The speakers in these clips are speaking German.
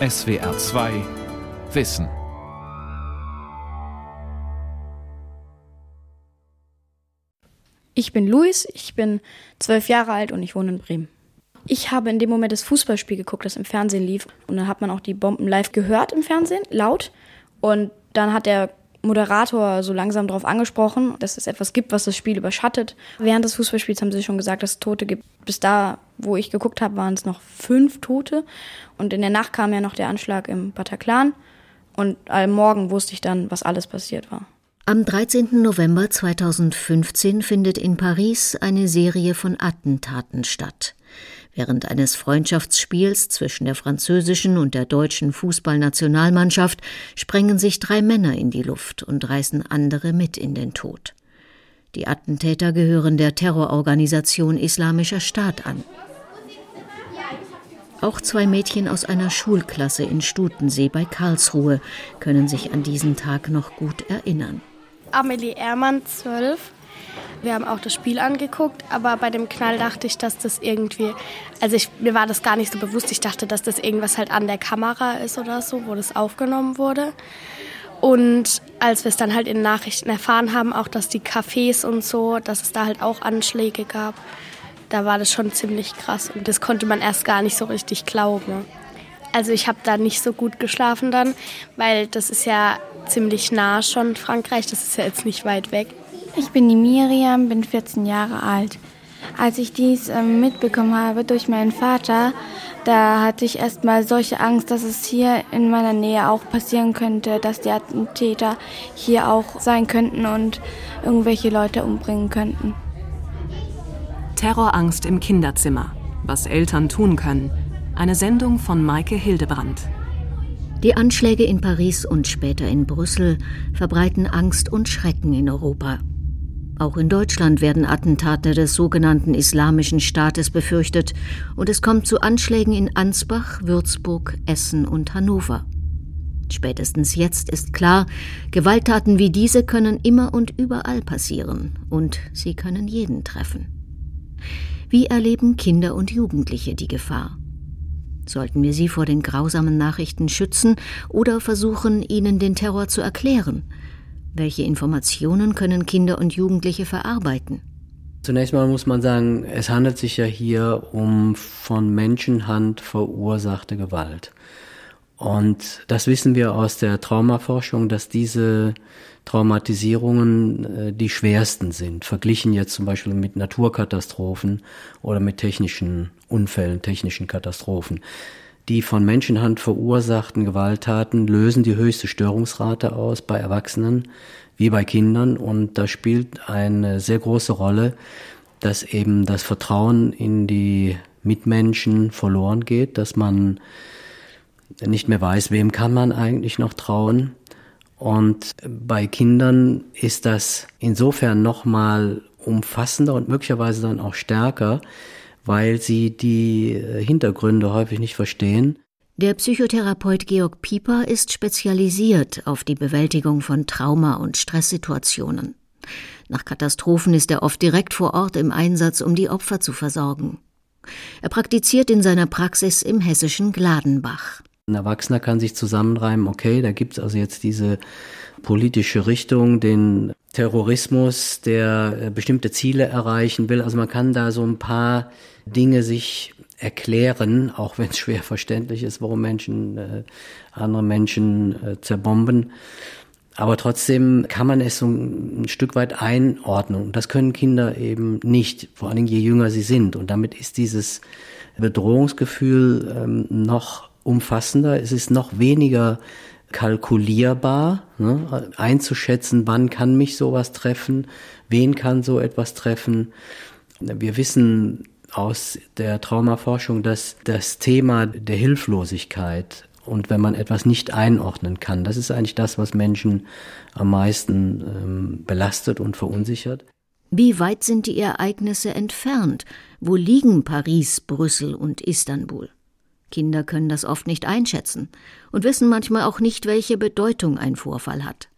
SWR 2 Wissen. Ich bin Luis, ich bin zwölf Jahre alt und ich wohne in Bremen. Ich habe in dem Moment das Fußballspiel geguckt, das im Fernsehen lief. Und dann hat man auch die Bomben live gehört im Fernsehen, laut. Und dann hat der Moderator so langsam darauf angesprochen, dass es etwas gibt, was das Spiel überschattet. Während des Fußballspiels haben sie schon gesagt, dass es Tote gibt. Bis da, wo ich geguckt habe, waren es noch fünf Tote. Und in der Nacht kam ja noch der Anschlag im Bataclan. Und am Morgen wusste ich dann, was alles passiert war. Am 13. November 2015 findet in Paris eine Serie von Attentaten statt. Während eines Freundschaftsspiels zwischen der französischen und der deutschen Fußballnationalmannschaft sprengen sich drei Männer in die Luft und reißen andere mit in den Tod. Die Attentäter gehören der Terrororganisation Islamischer Staat an. Auch zwei Mädchen aus einer Schulklasse in Stutensee bei Karlsruhe können sich an diesen Tag noch gut erinnern. Amelie Ehrmann, zwölf, wir haben auch das Spiel angeguckt, aber bei dem Knall dachte ich, dass das irgendwie, also ich, mir war das gar nicht so bewusst. Ich dachte, dass das irgendwas halt an der Kamera ist oder so, wo das aufgenommen wurde. Und als wir es dann halt in Nachrichten erfahren haben, auch dass die Cafés und so, dass es da halt auch Anschläge gab, da war das schon ziemlich krass. Und das konnte man erst gar nicht so richtig glauben. Also ich habe da nicht so gut geschlafen dann, weil das ist ja ziemlich nah schon Frankreich, das ist ja jetzt nicht weit weg. Ich bin die Miriam, bin 14 Jahre alt. Als ich dies ähm, mitbekommen habe durch meinen Vater, da hatte ich erstmal solche Angst, dass es hier in meiner Nähe auch passieren könnte, dass die Attentäter hier auch sein könnten und irgendwelche Leute umbringen könnten. Terrorangst im Kinderzimmer. Was Eltern tun können. Eine Sendung von Maike Hildebrand. Die Anschläge in Paris und später in Brüssel verbreiten Angst und Schrecken in Europa. Auch in Deutschland werden Attentate des sogenannten Islamischen Staates befürchtet und es kommt zu Anschlägen in Ansbach, Würzburg, Essen und Hannover. Spätestens jetzt ist klar, Gewalttaten wie diese können immer und überall passieren und sie können jeden treffen. Wie erleben Kinder und Jugendliche die Gefahr? Sollten wir sie vor den grausamen Nachrichten schützen oder versuchen, ihnen den Terror zu erklären? Welche Informationen können Kinder und Jugendliche verarbeiten? Zunächst mal muss man sagen, es handelt sich ja hier um von Menschenhand verursachte Gewalt. Und das wissen wir aus der Traumaforschung, dass diese Traumatisierungen äh, die schwersten sind, verglichen jetzt zum Beispiel mit Naturkatastrophen oder mit technischen Unfällen, technischen Katastrophen. Die von Menschenhand verursachten Gewalttaten lösen die höchste Störungsrate aus bei Erwachsenen wie bei Kindern und da spielt eine sehr große Rolle, dass eben das Vertrauen in die Mitmenschen verloren geht, dass man nicht mehr weiß, wem kann man eigentlich noch trauen. Und bei Kindern ist das insofern nochmal umfassender und möglicherweise dann auch stärker, weil sie die äh, Hintergründe häufig nicht verstehen. Der Psychotherapeut Georg Pieper ist spezialisiert auf die Bewältigung von Trauma- und Stresssituationen. Nach Katastrophen ist er oft direkt vor Ort im Einsatz, um die Opfer zu versorgen. Er praktiziert in seiner Praxis im hessischen Gladenbach. Ein Erwachsener kann sich zusammenreimen, okay, da gibt es also jetzt diese politische Richtung, den Terrorismus, der äh, bestimmte Ziele erreichen will. Also man kann da so ein paar Dinge sich erklären, auch wenn es schwer verständlich ist, warum Menschen äh, andere Menschen äh, zerbomben. Aber trotzdem kann man es so ein, Stück weit einordnen. Das können Kinder eben nicht, vor allen Dingen je jünger sie sind. Und damit ist dieses Bedrohungsgefühl ähm, noch umfassender. Es ist noch weniger kalkulierbar, ne, einzuschätzen, wann kann mich sowas treffen, wen kann so etwas treffen. Wir wissen aus der Traumaforschung, dass das Thema der Hilflosigkeit und wenn man etwas nicht einordnen kann, das ist eigentlich das, was Menschen am meisten ähm, belastet und verunsichert. Wie weit sind die Ereignisse entfernt? Wo liegen Paris, Brüssel und Istanbul? Kinder können das oft nicht einschätzen und wissen manchmal auch nicht, welche Bedeutung ein Vorfall hat.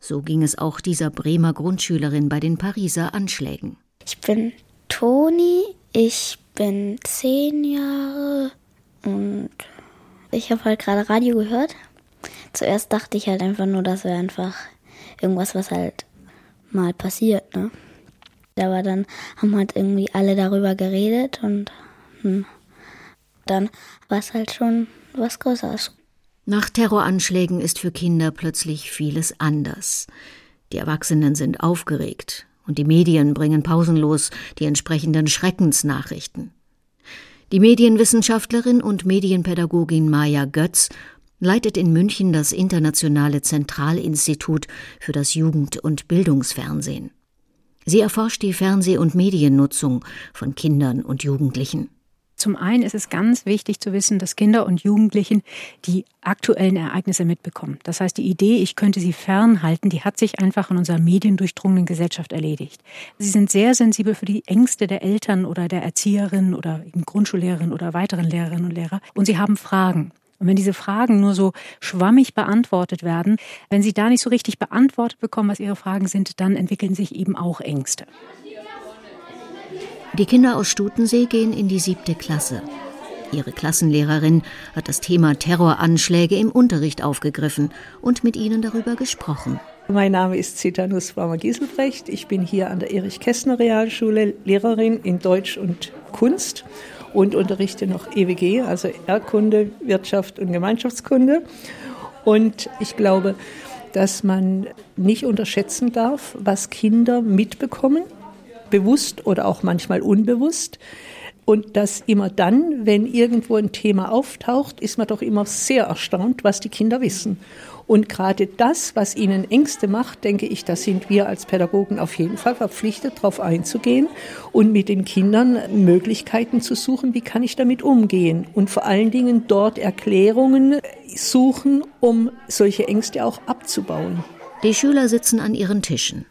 So ging es auch dieser Bremer Grundschülerin bei den Pariser Anschlägen. Ich bin Toni, ich bin zehn Jahre und Ich habe halt gerade Radio gehört. Zuerst dachte ich halt einfach nur, das wäre einfach irgendwas, was halt mal passiert, ne? Aber dann haben halt irgendwie alle darüber geredet und hm, dann war es halt schon was Größeres. Nach Terroranschlägen ist für Kinder plötzlich vieles anders. Die Erwachsenen sind aufgeregt und die Medien bringen pausenlos die entsprechenden Schreckensnachrichten. Die Medienwissenschaftlerin und Medienpädagogin Maja Götz leitet in München das Internationale Zentralinstitut für das Jugend- und Bildungsfernsehen. Sie erforscht die Fernseh- und Mediennutzung von Kindern und Jugendlichen. Zum einen ist es ganz wichtig zu wissen, dass Kinder und Jugendlichen die aktuellen Ereignisse mitbekommen. Das heißt, die Idee, ich könnte sie fernhalten, die hat sich einfach in unserer mediendurchdrungenen Gesellschaft erledigt. Sie sind sehr sensibel für die Ängste der Eltern oder der Erzieherin oder Grundschullehrerin oder weiteren Lehrerinnen und Lehrer. Und sie haben Fragen. Und wenn diese Fragen nur so schwammig beantwortet werden, wenn sie da nicht so richtig beantwortet bekommen, was ihre Fragen sind, dann entwickeln sich eben auch Ängste. Die Kinder aus Stutensee gehen in die siebte Klasse. Ihre Klassenlehrerin hat das Thema Terroranschläge im Unterricht aufgegriffen und mit ihnen darüber gesprochen. Mein Name ist Zita Nussbaumer Gieselbrecht. Ich bin hier an der Erich-Kästner Realschule Lehrerin in Deutsch und Kunst und unterrichte noch EWG, also Erdkunde, Wirtschaft und Gemeinschaftskunde. Und ich glaube, dass man nicht unterschätzen darf, was Kinder mitbekommen bewusst oder auch manchmal unbewusst. Und dass immer dann, wenn irgendwo ein Thema auftaucht, ist man doch immer sehr erstaunt, was die Kinder wissen. Und gerade das, was ihnen Ängste macht, denke ich, da sind wir als Pädagogen auf jeden Fall verpflichtet, darauf einzugehen und mit den Kindern Möglichkeiten zu suchen, wie kann ich damit umgehen. Und vor allen Dingen dort Erklärungen suchen, um solche Ängste auch abzubauen. Die Schüler sitzen an ihren Tischen.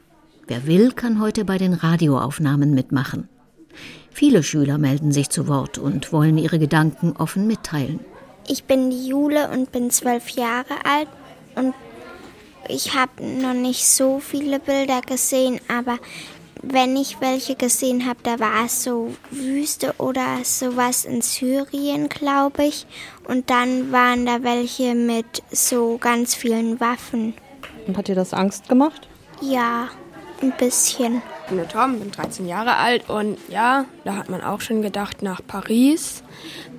Wer will, kann heute bei den Radioaufnahmen mitmachen. Viele Schüler melden sich zu Wort und wollen ihre Gedanken offen mitteilen. Ich bin die Jule und bin zwölf Jahre alt und ich habe noch nicht so viele Bilder gesehen, aber wenn ich welche gesehen habe, da war es so Wüste oder sowas in Syrien, glaube ich. Und dann waren da welche mit so ganz vielen Waffen. Und hat dir das Angst gemacht? Ja ein bisschen. Ich bin der Tom, bin 13 Jahre alt und ja, da hat man auch schon gedacht nach Paris,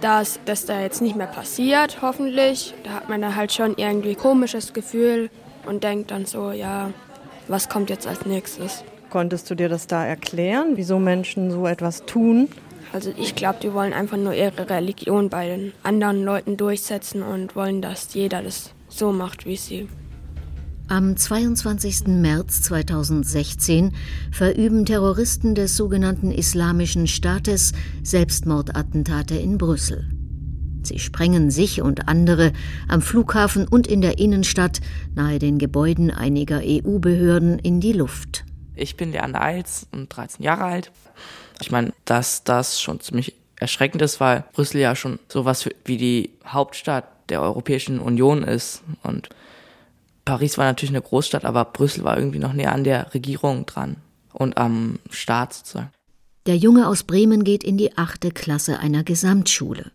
dass das da jetzt nicht mehr passiert, hoffentlich. Da hat man da halt schon irgendwie komisches Gefühl und denkt dann so, ja, was kommt jetzt als nächstes? Konntest du dir das da erklären, wieso Menschen so etwas tun? Also ich glaube, die wollen einfach nur ihre Religion bei den anderen Leuten durchsetzen und wollen, dass jeder das so macht, wie sie am 22. März 2016 verüben Terroristen des sogenannten Islamischen Staates Selbstmordattentate in Brüssel. Sie sprengen sich und andere am Flughafen und in der Innenstadt nahe den Gebäuden einiger EU-Behörden in die Luft. Ich bin Leander Eils und 13 Jahre alt. Ich meine, dass das schon ziemlich erschreckend ist, weil Brüssel ja schon sowas wie die Hauptstadt der Europäischen Union ist und Paris war natürlich eine Großstadt, aber Brüssel war irgendwie noch näher an der Regierung dran und am Staat sozusagen. Der Junge aus Bremen geht in die achte Klasse einer Gesamtschule.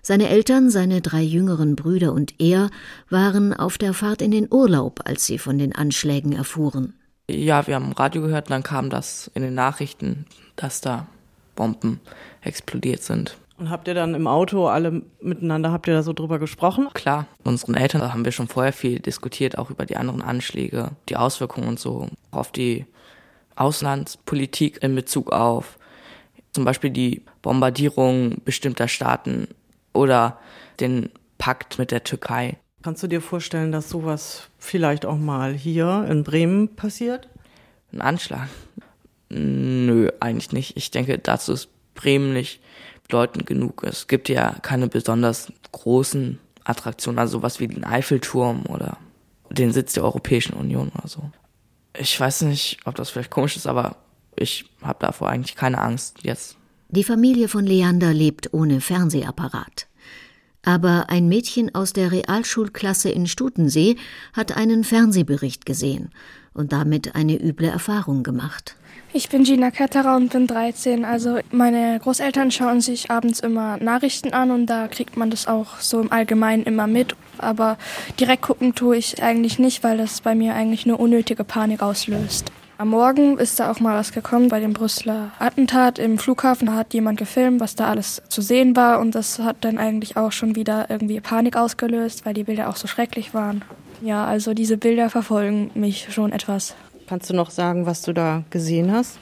Seine Eltern, seine drei jüngeren Brüder und er waren auf der Fahrt in den Urlaub, als sie von den Anschlägen erfuhren. Ja, wir haben Radio gehört und dann kam das in den Nachrichten, dass da Bomben explodiert sind. Und habt ihr dann im Auto alle miteinander, habt ihr da so drüber gesprochen? Klar, unseren Eltern haben wir schon vorher viel diskutiert, auch über die anderen Anschläge, die Auswirkungen und so, auf die Auslandspolitik in Bezug auf zum Beispiel die Bombardierung bestimmter Staaten oder den Pakt mit der Türkei. Kannst du dir vorstellen, dass sowas vielleicht auch mal hier in Bremen passiert? Ein Anschlag? Nö, eigentlich nicht. Ich denke, dazu ist Bremen nicht bedeutend genug. Es gibt ja keine besonders großen Attraktionen, also sowas wie den Eiffelturm oder den Sitz der Europäischen Union oder so. Ich weiß nicht, ob das vielleicht komisch ist, aber ich habe davor eigentlich keine Angst jetzt. Die Familie von Leander lebt ohne Fernsehapparat. Aber ein Mädchen aus der Realschulklasse in Stutensee hat einen Fernsehbericht gesehen und damit eine üble Erfahrung gemacht. Ich bin Gina Ketterer und bin 13. Also meine Großeltern schauen sich abends immer Nachrichten an und da kriegt man das auch so im Allgemeinen immer mit. Aber direkt gucken tue ich eigentlich nicht, weil das bei mir eigentlich nur unnötige Panik auslöst. Am Morgen ist da auch mal was gekommen bei dem Brüsseler Attentat im Flughafen. Da hat jemand gefilmt, was da alles zu sehen war und das hat dann eigentlich auch schon wieder irgendwie Panik ausgelöst, weil die Bilder auch so schrecklich waren. Ja, also diese Bilder verfolgen mich schon etwas. Kannst du noch sagen, was du da gesehen hast?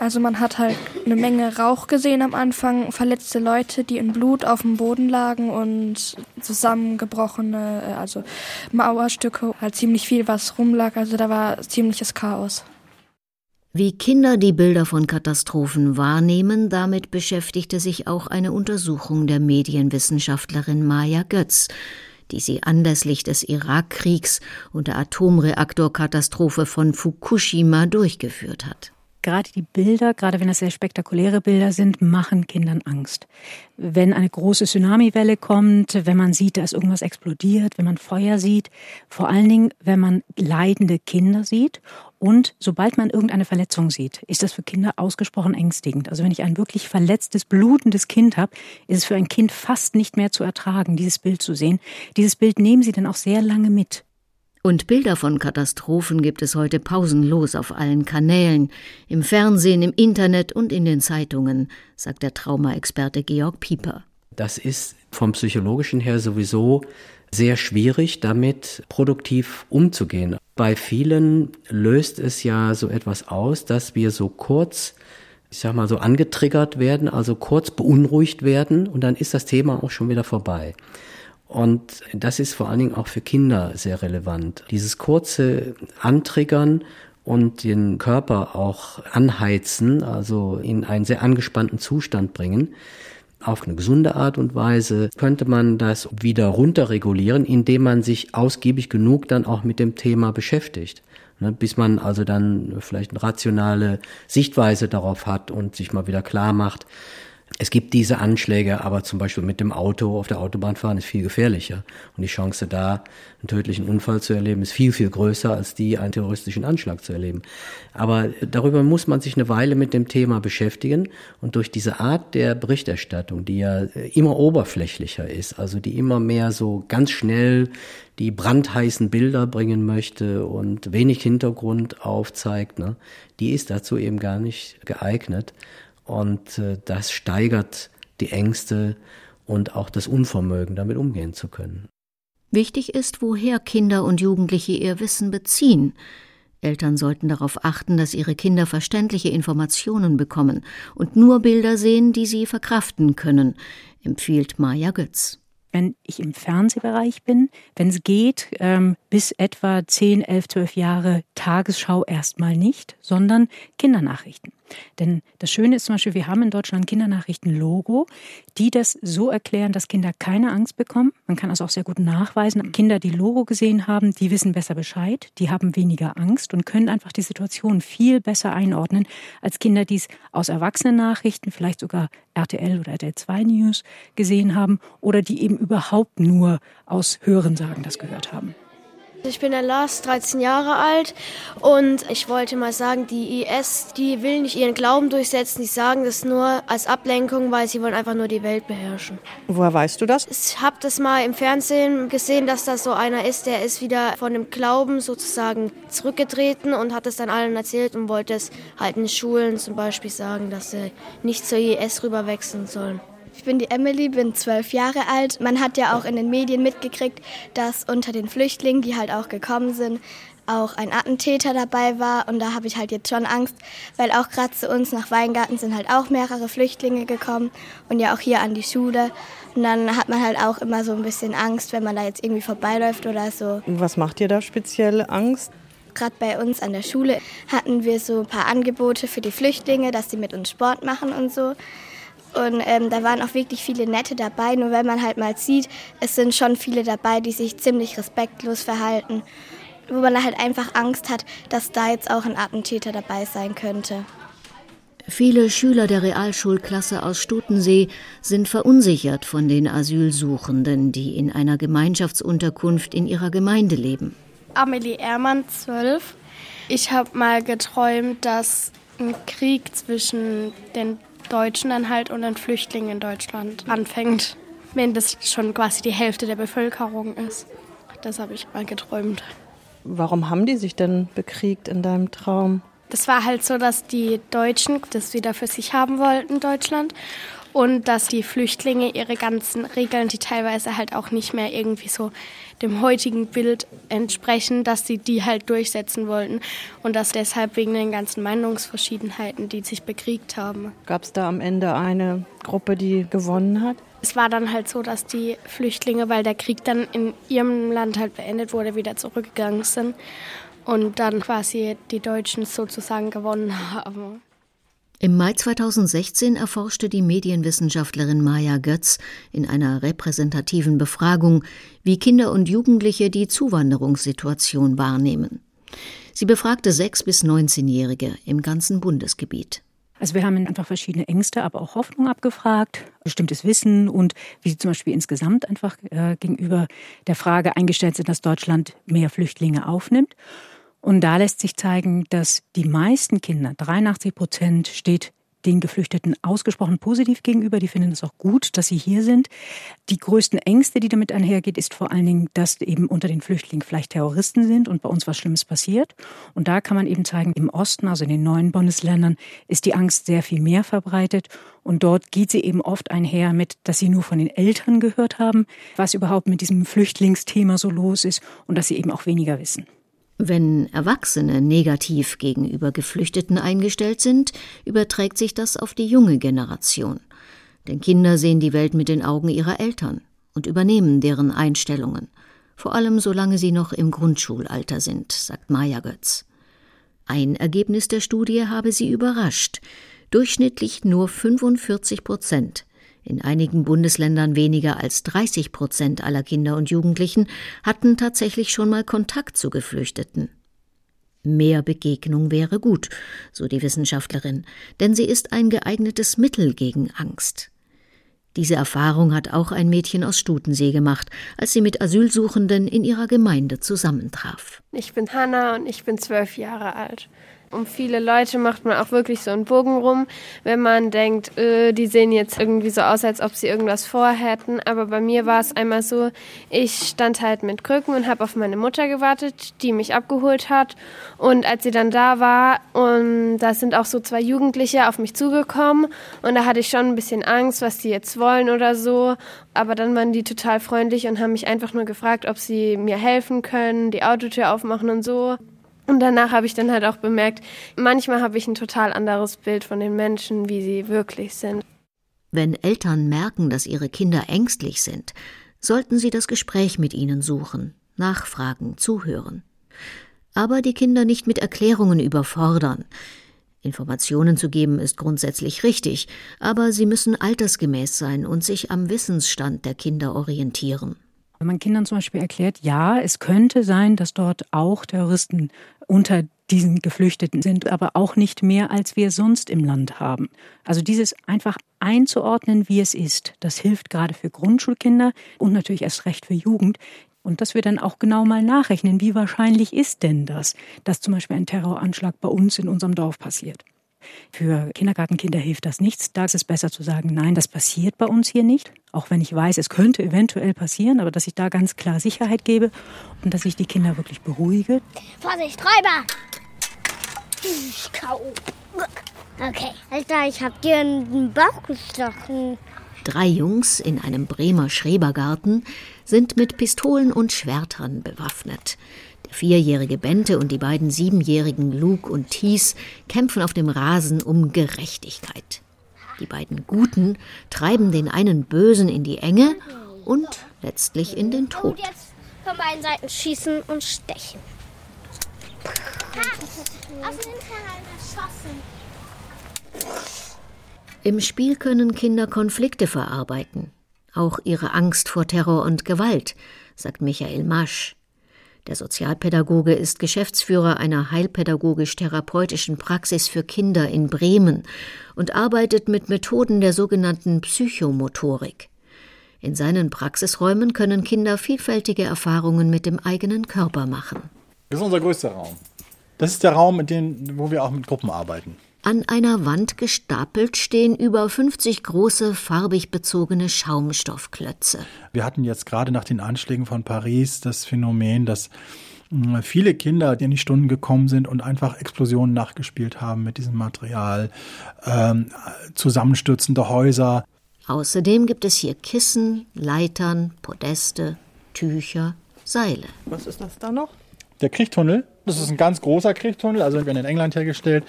Also man hat halt eine Menge Rauch gesehen am Anfang, verletzte Leute, die in Blut auf dem Boden lagen und zusammengebrochene, äh, also Mauerstücke, halt ziemlich viel, was rumlag. Also da war ziemliches Chaos. Wie Kinder die Bilder von Katastrophen wahrnehmen, damit beschäftigte sich auch eine Untersuchung der Medienwissenschaftlerin Maya Götz, die sie anlässlich des Irakkriegs und der Atomreaktorkatastrophe von Fukushima durchgeführt hat. Gerade die Bilder, gerade wenn es sehr spektakuläre Bilder sind, machen Kindern Angst. Wenn eine große Tsunamiwelle kommt, wenn man sieht, da ist irgendwas explodiert, wenn man Feuer sieht, vor allen Dingen, wenn man leidende Kinder sieht und sobald man irgendeine Verletzung sieht, ist das für Kinder ausgesprochen ängstigend. Also wenn ich ein wirklich verletztes, blutendes Kind habe, ist es für ein Kind fast nicht mehr zu ertragen, dieses Bild zu sehen. Dieses Bild nehmen sie dann auch sehr lange mit. Und Bilder von Katastrophen gibt es heute pausenlos auf allen Kanälen, im Fernsehen, im Internet und in den Zeitungen, sagt der Traumaexperte Georg Pieper. Das ist vom psychologischen her sowieso sehr schwierig, damit produktiv umzugehen. Bei vielen löst es ja so etwas aus, dass wir so kurz ich sag mal so angetriggert werden, also kurz beunruhigt werden und dann ist das Thema auch schon wieder vorbei. Und das ist vor allen Dingen auch für Kinder sehr relevant. Dieses kurze Antriggern und den Körper auch anheizen, also in einen sehr angespannten Zustand bringen. Auf eine gesunde Art und Weise könnte man das wieder runterregulieren, indem man sich ausgiebig genug dann auch mit dem Thema beschäftigt. Ne, bis man also dann vielleicht eine rationale Sichtweise darauf hat und sich mal wieder klar macht, es gibt diese Anschläge, aber zum Beispiel mit dem Auto auf der Autobahn fahren ist viel gefährlicher. Und die Chance da, einen tödlichen Unfall zu erleben, ist viel, viel größer, als die, einen terroristischen Anschlag zu erleben. Aber darüber muss man sich eine Weile mit dem Thema beschäftigen. Und durch diese Art der Berichterstattung, die ja immer oberflächlicher ist, also die immer mehr so ganz schnell die brandheißen Bilder bringen möchte und wenig Hintergrund aufzeigt, ne, die ist dazu eben gar nicht geeignet. Und äh, das steigert die Ängste und auch das Unvermögen, damit umgehen zu können. Wichtig ist, woher Kinder und Jugendliche ihr Wissen beziehen. Eltern sollten darauf achten, dass ihre Kinder verständliche Informationen bekommen und nur Bilder sehen, die sie verkraften können, empfiehlt Maja Götz wenn ich im Fernsehbereich bin, wenn es geht, ähm, bis etwa 10, 11, 12 Jahre Tagesschau erstmal nicht, sondern Kindernachrichten. Denn das Schöne ist zum Beispiel, wir haben in Deutschland Kindernachrichten-Logo, die das so erklären, dass Kinder keine Angst bekommen. Man kann also auch sehr gut nachweisen, Kinder, die Logo gesehen haben, die wissen besser Bescheid, die haben weniger Angst und können einfach die Situation viel besser einordnen, als Kinder, die es aus Erwachsenen-Nachrichten, vielleicht sogar RTL oder RTL 2 News gesehen haben oder die eben überhaupt nur aus Hörensagen das gehört haben. Ich bin der Lars, 13 Jahre alt und ich wollte mal sagen, die IS, die will nicht ihren Glauben durchsetzen, die sagen das nur als Ablenkung, weil sie wollen einfach nur die Welt beherrschen. Woher weißt du das? Ich habe das mal im Fernsehen gesehen, dass das so einer ist, der ist wieder von dem Glauben sozusagen zurückgetreten und hat es dann allen erzählt und wollte es halt in Schulen zum Beispiel sagen, dass sie nicht zur IS rüberwechseln sollen. Ich bin die Emily, bin zwölf Jahre alt. Man hat ja auch in den Medien mitgekriegt, dass unter den Flüchtlingen, die halt auch gekommen sind, auch ein Attentäter dabei war. Und da habe ich halt jetzt schon Angst, weil auch gerade zu uns nach Weingarten sind halt auch mehrere Flüchtlinge gekommen und ja auch hier an die Schule. Und dann hat man halt auch immer so ein bisschen Angst, wenn man da jetzt irgendwie vorbeiläuft oder so. Was macht dir da speziell Angst? Gerade bei uns an der Schule hatten wir so ein paar Angebote für die Flüchtlinge, dass sie mit uns Sport machen und so. Und ähm, da waren auch wirklich viele Nette dabei. Nur wenn man halt mal sieht, es sind schon viele dabei, die sich ziemlich respektlos verhalten. Wo man halt einfach Angst hat, dass da jetzt auch ein Attentäter dabei sein könnte. Viele Schüler der Realschulklasse aus Stutensee sind verunsichert von den Asylsuchenden, die in einer Gemeinschaftsunterkunft in ihrer Gemeinde leben. Amelie Ehrmann, 12. Ich habe mal geträumt, dass ein Krieg zwischen den Deutschen dann halt und den Flüchtlingen in Deutschland anfängt, wenn das schon quasi die Hälfte der Bevölkerung ist. Das habe ich mal geträumt. Warum haben die sich denn bekriegt in deinem Traum? Das war halt so, dass die Deutschen das wieder für sich haben wollten, Deutschland. Und dass die Flüchtlinge ihre ganzen Regeln, die teilweise halt auch nicht mehr irgendwie so dem heutigen Bild entsprechen, dass sie die halt durchsetzen wollten. Und dass deshalb wegen den ganzen Meinungsverschiedenheiten, die sich bekriegt haben. Gab es da am Ende eine Gruppe, die gewonnen hat? Es war dann halt so, dass die Flüchtlinge, weil der Krieg dann in ihrem Land halt beendet wurde, wieder zurückgegangen sind und dann quasi die Deutschen sozusagen gewonnen haben. Im Mai 2016 erforschte die Medienwissenschaftlerin Maja Götz in einer repräsentativen Befragung, wie Kinder und Jugendliche die Zuwanderungssituation wahrnehmen. Sie befragte 6- bis 19-Jährige im ganzen Bundesgebiet. Also wir haben einfach verschiedene Ängste, aber auch Hoffnung abgefragt, bestimmtes Wissen und wie sie zum Beispiel insgesamt einfach äh, gegenüber der Frage eingestellt sind, dass Deutschland mehr Flüchtlinge aufnimmt. Und da lässt sich zeigen, dass die meisten Kinder, 83 Prozent, steht den Geflüchteten ausgesprochen positiv gegenüber. Die finden es auch gut, dass sie hier sind. Die größten Ängste, die damit einhergeht, ist vor allen Dingen, dass eben unter den Flüchtlingen vielleicht Terroristen sind und bei uns was Schlimmes passiert. Und da kann man eben zeigen, im Osten, also in den neuen Bundesländern, ist die Angst sehr viel mehr verbreitet. Und dort geht sie eben oft einher mit, dass sie nur von den Eltern gehört haben, was überhaupt mit diesem Flüchtlingsthema so los ist und dass sie eben auch weniger wissen. Wenn Erwachsene negativ gegenüber Geflüchteten eingestellt sind, überträgt sich das auf die junge Generation. Denn Kinder sehen die Welt mit den Augen ihrer Eltern und übernehmen deren Einstellungen, vor allem solange sie noch im Grundschulalter sind, sagt Maja Götz. Ein Ergebnis der Studie habe sie überrascht. Durchschnittlich nur 45 Prozent in einigen Bundesländern weniger als 30 Prozent aller Kinder und Jugendlichen hatten tatsächlich schon mal Kontakt zu Geflüchteten. Mehr Begegnung wäre gut, so die Wissenschaftlerin, denn sie ist ein geeignetes Mittel gegen Angst. Diese Erfahrung hat auch ein Mädchen aus Stutensee gemacht, als sie mit Asylsuchenden in ihrer Gemeinde zusammentraf. Ich bin Hanna und ich bin zwölf Jahre alt. Um viele Leute macht man auch wirklich so einen Bogen rum, wenn man denkt, äh, die sehen jetzt irgendwie so aus, als ob sie irgendwas vorhätten. Aber bei mir war es einmal so, ich stand halt mit Krücken und habe auf meine Mutter gewartet, die mich abgeholt hat. Und als sie dann da war, und da sind auch so zwei Jugendliche auf mich zugekommen. Und da hatte ich schon ein bisschen Angst, was die jetzt wollen oder so. Aber dann waren die total freundlich und haben mich einfach nur gefragt, ob sie mir helfen können, die Autotür aufmachen und so. Und danach habe ich dann halt auch bemerkt, manchmal habe ich ein total anderes Bild von den Menschen, wie sie wirklich sind. Wenn Eltern merken, dass ihre Kinder ängstlich sind, sollten sie das Gespräch mit ihnen suchen, nachfragen, zuhören. Aber die Kinder nicht mit Erklärungen überfordern. Informationen zu geben ist grundsätzlich richtig, aber sie müssen altersgemäß sein und sich am Wissensstand der Kinder orientieren. Wenn man Kindern zum Beispiel erklärt, ja, es könnte sein, dass dort auch Terroristen unter diesen Geflüchteten sind, aber auch nicht mehr, als wir sonst im Land haben. Also dieses einfach einzuordnen, wie es ist, das hilft gerade für Grundschulkinder und natürlich erst recht für Jugend. Und dass wir dann auch genau mal nachrechnen, wie wahrscheinlich ist denn das, dass zum Beispiel ein Terroranschlag bei uns in unserem Dorf passiert. Für Kindergartenkinder hilft das nichts. Da ist es besser zu sagen, nein, das passiert bei uns hier nicht. Auch wenn ich weiß, es könnte eventuell passieren, aber dass ich da ganz klar Sicherheit gebe und dass ich die Kinder wirklich beruhige. Vorsicht, Räuber! K.O. Okay, Alter, ich hab dir einen Bauch gestochen. Drei Jungs in einem Bremer Schrebergarten sind mit Pistolen und Schwertern bewaffnet. Vierjährige Bente und die beiden siebenjährigen Luke und Thies kämpfen auf dem Rasen um Gerechtigkeit. Die beiden Guten treiben den einen Bösen in die Enge und letztlich in den Tod. Und jetzt von beiden Seiten schießen und stechen. Im Spiel können Kinder Konflikte verarbeiten, auch ihre Angst vor Terror und Gewalt, sagt Michael Masch. Der Sozialpädagoge ist Geschäftsführer einer heilpädagogisch-therapeutischen Praxis für Kinder in Bremen und arbeitet mit Methoden der sogenannten Psychomotorik. In seinen Praxisräumen können Kinder vielfältige Erfahrungen mit dem eigenen Körper machen. Das ist unser größter Raum. Das ist der Raum, in dem, wo wir auch mit Gruppen arbeiten. An einer Wand gestapelt stehen über 50 große farbig bezogene Schaumstoffklötze. Wir hatten jetzt gerade nach den Anschlägen von Paris das Phänomen, dass hm, viele Kinder, die in die Stunden gekommen sind und einfach Explosionen nachgespielt haben mit diesem Material, ähm, zusammenstürzende Häuser. Außerdem gibt es hier Kissen, Leitern, Podeste, Tücher, Seile. Was ist das da noch? Der Kriechtunnel, das ist ein ganz großer Kriechtunnel, also in England hergestellt.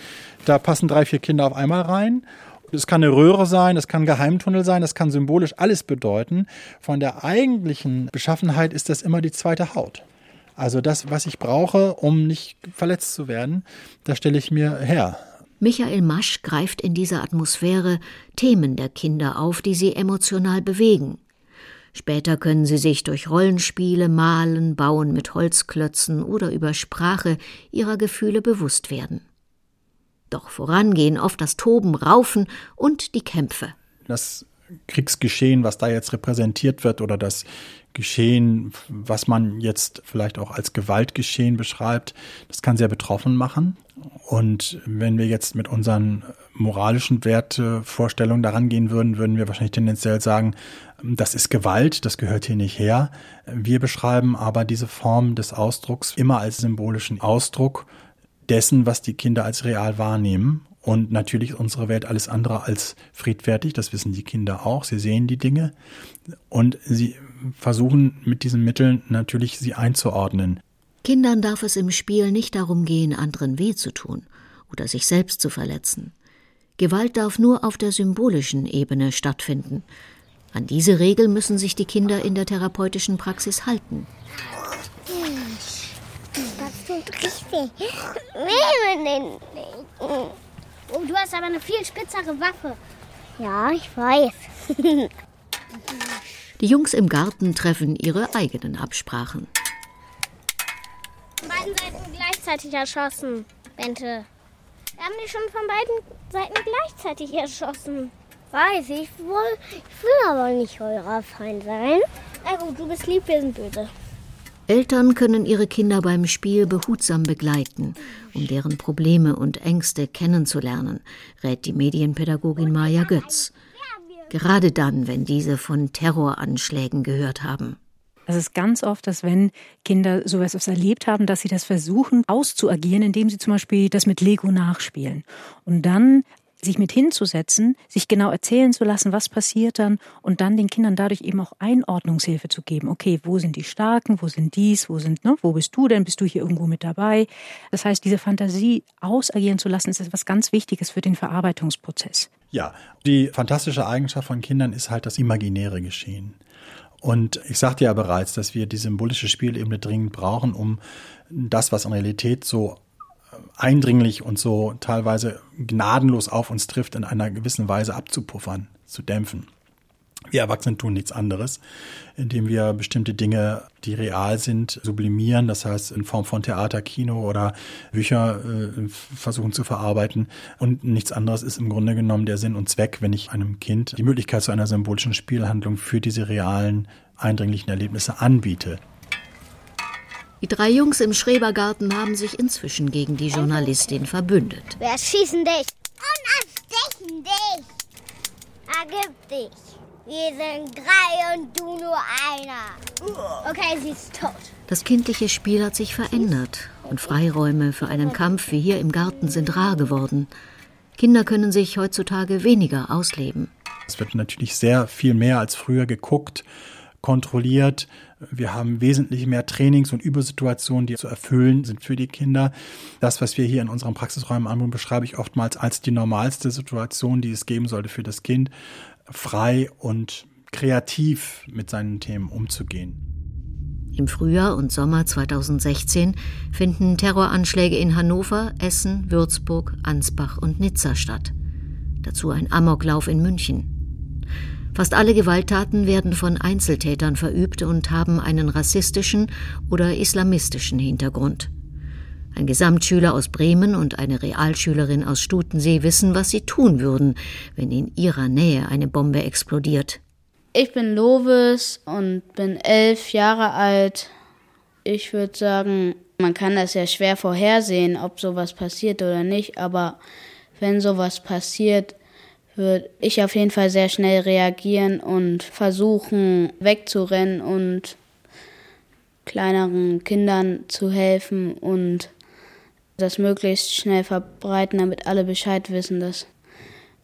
Da passen drei, vier Kinder auf einmal rein. Es kann eine Röhre sein, es kann ein Geheimtunnel sein, das kann symbolisch alles bedeuten. Von der eigentlichen Beschaffenheit ist das immer die zweite Haut. Also das, was ich brauche, um nicht verletzt zu werden, das stelle ich mir her. Michael Masch greift in dieser Atmosphäre Themen der Kinder auf, die sie emotional bewegen. Später können sie sich durch Rollenspiele, Malen, Bauen mit Holzklötzen oder über Sprache ihrer Gefühle bewusst werden. Doch vorangehen oft das Toben, Raufen und die Kämpfe. Das Kriegsgeschehen, was da jetzt repräsentiert wird, oder das Geschehen, was man jetzt vielleicht auch als Gewaltgeschehen beschreibt, das kann sehr betroffen machen. Und wenn wir jetzt mit unseren moralischen Wertevorstellungen daran gehen würden, würden wir wahrscheinlich tendenziell sagen, das ist Gewalt, das gehört hier nicht her. Wir beschreiben aber diese Form des Ausdrucks immer als symbolischen Ausdruck dessen, was die Kinder als real wahrnehmen. Und natürlich ist unsere Welt alles andere als friedfertig, das wissen die Kinder auch. Sie sehen die Dinge und sie versuchen mit diesen Mitteln natürlich sie einzuordnen. Kindern darf es im Spiel nicht darum gehen, anderen weh zu tun oder sich selbst zu verletzen. Gewalt darf nur auf der symbolischen Ebene stattfinden. An diese Regel müssen sich die Kinder in der therapeutischen Praxis halten. Das tut richtig Oh, du hast aber eine viel spitzere Waffe. Ja, ich weiß. Die Jungs im Garten treffen ihre eigenen Absprachen. Von beiden Seiten gleichzeitig erschossen, Bente. Wir haben die schon von beiden Seiten gleichzeitig erschossen. Weiß ich wohl. Ich will aber nicht eurer Feind sein. Na gut, du bist lieb, wir sind böse. Eltern können ihre Kinder beim Spiel behutsam begleiten, um deren Probleme und Ängste kennenzulernen, rät die Medienpädagogin Maja Götz. Gerade dann, wenn diese von Terroranschlägen gehört haben. Es ist ganz oft, dass wenn Kinder sowas erlebt haben, dass sie das versuchen auszuagieren, indem sie zum Beispiel das mit Lego nachspielen. Und dann sich mit hinzusetzen, sich genau erzählen zu lassen, was passiert dann und dann den Kindern dadurch eben auch Einordnungshilfe zu geben. Okay, wo sind die Starken, wo sind dies, wo sind, ne, wo bist du denn? Bist du hier irgendwo mit dabei? Das heißt, diese Fantasie ausagieren zu lassen, ist etwas ganz Wichtiges für den Verarbeitungsprozess. Ja, die fantastische Eigenschaft von Kindern ist halt das imaginäre Geschehen. Und ich sagte ja bereits, dass wir die symbolische Spielebene dringend brauchen, um das, was in Realität so eindringlich und so teilweise gnadenlos auf uns trifft, in einer gewissen Weise abzupuffern, zu dämpfen. Wir Erwachsenen tun nichts anderes, indem wir bestimmte Dinge, die real sind, sublimieren, das heißt in Form von Theater, Kino oder Bücher äh, versuchen zu verarbeiten. Und nichts anderes ist im Grunde genommen der Sinn und Zweck, wenn ich einem Kind die Möglichkeit zu einer symbolischen Spielhandlung für diese realen, eindringlichen Erlebnisse anbiete. Die drei Jungs im Schrebergarten haben sich inzwischen gegen die Journalistin verbündet. Wir schießen dich und erstechen dich. Ergib dich. Wir sind drei und du nur einer. Okay, sie ist tot. Das kindliche Spiel hat sich verändert und Freiräume für einen Kampf wie hier im Garten sind rar geworden. Kinder können sich heutzutage weniger ausleben. Es wird natürlich sehr viel mehr als früher geguckt, kontrolliert. Wir haben wesentlich mehr Trainings und Übersituationen, die zu erfüllen sind für die Kinder. Das, was wir hier in unseren Praxisräumen anbieten, beschreibe ich oftmals als die normalste Situation, die es geben sollte für das Kind, frei und kreativ mit seinen Themen umzugehen. Im Frühjahr und Sommer 2016 finden Terroranschläge in Hannover, Essen, Würzburg, Ansbach und Nizza statt. Dazu ein Amoklauf in München. Fast alle Gewalttaten werden von Einzeltätern verübt und haben einen rassistischen oder islamistischen Hintergrund. Ein Gesamtschüler aus Bremen und eine Realschülerin aus Stutensee wissen, was sie tun würden, wenn in ihrer Nähe eine Bombe explodiert. Ich bin Lovis und bin elf Jahre alt. Ich würde sagen, man kann das ja schwer vorhersehen, ob sowas passiert oder nicht, aber wenn sowas passiert, würde ich auf jeden Fall sehr schnell reagieren und versuchen wegzurennen und kleineren Kindern zu helfen und das möglichst schnell verbreiten, damit alle Bescheid wissen, dass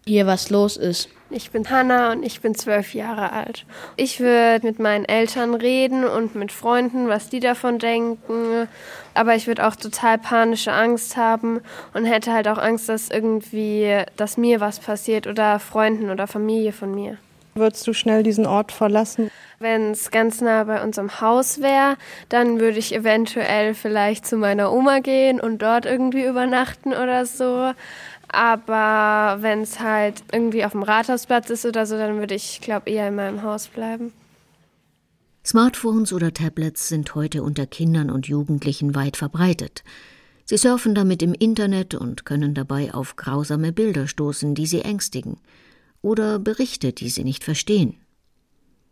hier was los ist. Ich bin Hanna und ich bin zwölf Jahre alt. Ich würde mit meinen Eltern reden und mit Freunden, was die davon denken. Aber ich würde auch total panische Angst haben und hätte halt auch Angst, dass irgendwie, dass mir was passiert oder Freunden oder Familie von mir. Würdest du schnell diesen Ort verlassen? Wenn es ganz nah bei unserem Haus wäre, dann würde ich eventuell vielleicht zu meiner Oma gehen und dort irgendwie übernachten oder so. Aber wenn es halt irgendwie auf dem Rathausplatz ist oder so, dann würde ich, glaube eher in meinem Haus bleiben. Smartphones oder Tablets sind heute unter Kindern und Jugendlichen weit verbreitet. Sie surfen damit im Internet und können dabei auf grausame Bilder stoßen, die sie ängstigen, oder Berichte, die sie nicht verstehen.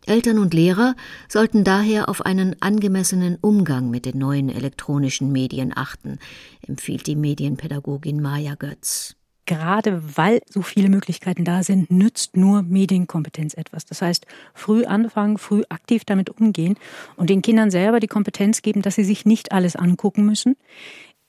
Eltern und Lehrer sollten daher auf einen angemessenen Umgang mit den neuen elektronischen Medien achten, empfiehlt die Medienpädagogin Maja Götz gerade weil so viele Möglichkeiten da sind, nützt nur Medienkompetenz etwas. Das heißt, früh anfangen, früh aktiv damit umgehen und den Kindern selber die Kompetenz geben, dass sie sich nicht alles angucken müssen,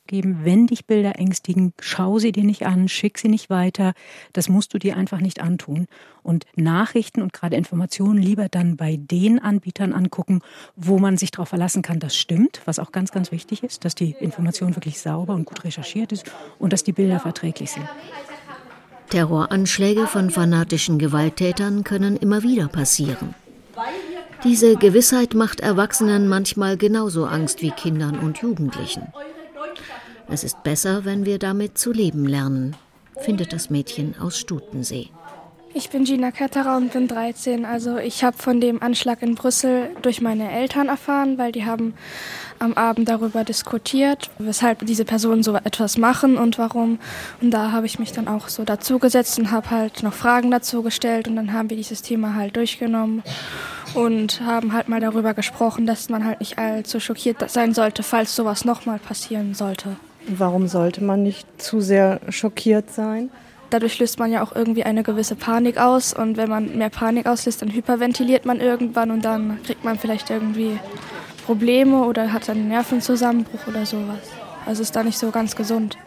geben, wenn dich Bilder ängstigen, schau sie dir nicht an, schick sie nicht weiter. Das musst du dir einfach nicht antun. Und Nachrichten und gerade Informationen lieber dann bei den Anbietern angucken, wo man sich darauf verlassen kann, das stimmt, was auch ganz, ganz wichtig ist, dass die Information wirklich sauber und gut recherchiert ist und dass die Bilder verträglich sind. Terroranschläge von fanatischen Gewalttätern können immer wieder passieren. Diese Gewissheit macht Erwachsenen manchmal genauso Angst wie Kindern und Jugendlichen. Es ist besser, wenn wir damit zu leben lernen, findet das Mädchen aus Stutensee. Ich bin Gina Ketterer und bin 13. Also ich habe von dem Anschlag in Brüssel durch meine Eltern erfahren, weil die haben am Abend darüber diskutiert, weshalb diese Personen so etwas machen und warum. Und da habe ich mich dann auch so dazugesetzt und habe halt noch Fragen dazu gestellt und dann haben wir dieses Thema halt durchgenommen und haben halt mal darüber gesprochen, dass man halt nicht allzu schockiert sein sollte, falls sowas nochmal passieren sollte. Warum sollte man nicht zu sehr schockiert sein? Dadurch löst man ja auch irgendwie eine gewisse Panik aus und wenn man mehr Panik auslöst, dann hyperventiliert man irgendwann und dann kriegt man vielleicht irgendwie Probleme oder hat einen Nervenzusammenbruch oder sowas. Also ist da nicht so ganz gesund.